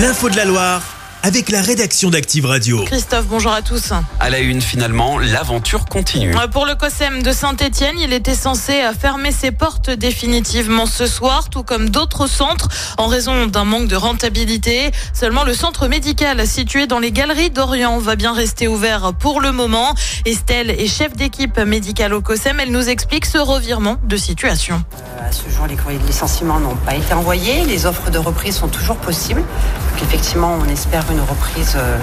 L'info de la Loire avec la rédaction d'Active Radio. Christophe, bonjour à tous. À la une, finalement, l'aventure continue. Euh, Pour le COSEM de Saint-Etienne, il était censé euh, fermer ses portes définitivement ce soir, tout comme d'autres centres, en raison d'un manque de rentabilité. Seulement, le centre médical situé dans les galeries d'Orient va bien rester ouvert pour le moment. Estelle est chef d'équipe médicale au COSEM. Elle nous explique ce revirement de situation. À ce jour, les courriers de licenciement n'ont pas été envoyés. Les offres de reprise sont toujours possibles. Effectivement, on espère une reprise, euh,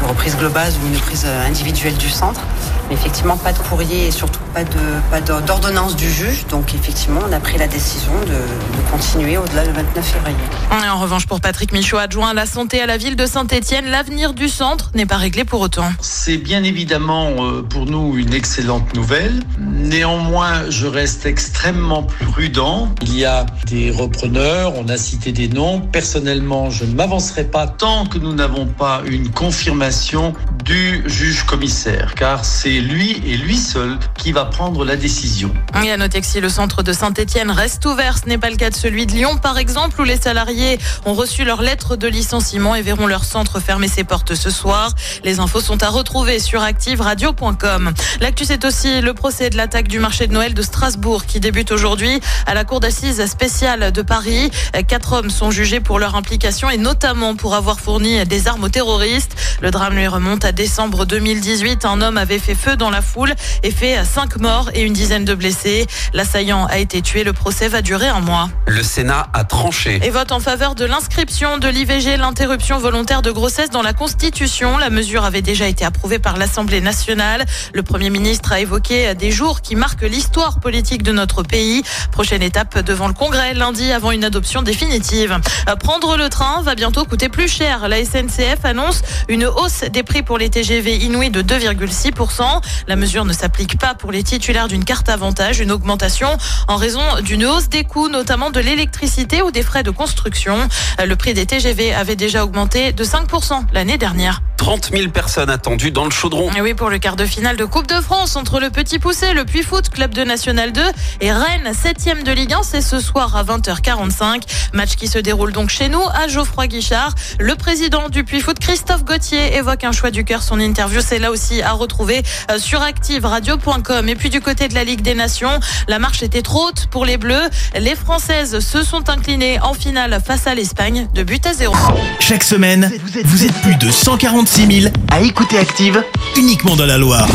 une reprise globale ou une reprise euh, individuelle du centre. Mais effectivement, pas de courrier et surtout pas de pas d'ordonnance du juge. Donc, effectivement, on a pris la décision de, de continuer au-delà du 29 février. Et en revanche, pour Patrick Michaud, adjoint à la santé à la ville de Saint-Etienne, l'avenir du centre n'est pas réglé pour autant. C'est bien évidemment euh, pour nous une excellente nouvelle. Néanmoins, je reste extrêmement prudent. Il y a des repreneurs, on a cité des noms. Personnellement, je ne m'avancerai pas tant que nous n'avons pas une confirmation formation du juge commissaire, car c'est lui et lui seul qui va prendre la décision. Et à noter que si le centre de Saint-Etienne reste ouvert, ce n'est pas le cas de celui de Lyon, par exemple, où les salariés ont reçu leur lettre de licenciement et verront leur centre fermer ses portes ce soir. Les infos sont à retrouver sur activeradio.com. L'actu, c'est aussi le procès de l'attaque du marché de Noël de Strasbourg qui débute aujourd'hui à la cour d'assises spéciale de Paris. Quatre hommes sont jugés pour leur implication et notamment pour avoir fourni des armes aux terroristes. Le drame lui remonte à décembre 2018. Un homme avait fait feu dans la foule et fait cinq morts et une dizaine de blessés. L'assaillant a été tué. Le procès va durer un mois. Le Sénat a tranché. Et vote en faveur de l'inscription de l'IVG, l'interruption volontaire de grossesse dans la Constitution. La mesure avait déjà été approuvée par l'Assemblée nationale. Le Premier ministre a évoqué des jours qui marquent l'histoire politique de notre pays. Prochaine étape devant le Congrès lundi avant une adoption définitive. Euh, Prendre le train va bientôt coûter plus cher. La SNCF annonce une hausse des prix pour les TGV inouïs de 2,6%. La mesure ne s'applique pas pour les titulaires d'une carte avantage, une augmentation en raison d'une hausse des coûts, notamment de l'électricité ou des frais de construction. Le prix des TGV avait déjà augmenté de 5% l'année dernière. 30 000 personnes attendues dans le chaudron. Et oui, pour le quart de finale de Coupe de France entre le Petit Poussé, le Puy Foot, club de National 2 et Rennes, 7 de Ligue 1, c'est ce soir à 20h45. Match qui se déroule donc chez nous à Geoffroy Guichard. Le président du Puy Foot, Christophe Gauthier, évoque un choix du cœur. Son interview, c'est là aussi à retrouver euh, sur activeradio.com. Et puis du côté de la Ligue des Nations, la marche était trop haute pour les Bleus. Les Françaises se sont inclinées en finale face à l'Espagne de but à zéro. Chaque semaine, vous êtes plus de 146 000 à écouter Active uniquement dans la Loire.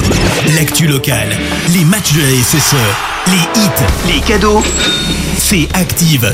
L'actu locale, les matchs de la SSE, les hits, les cadeaux, c'est Active.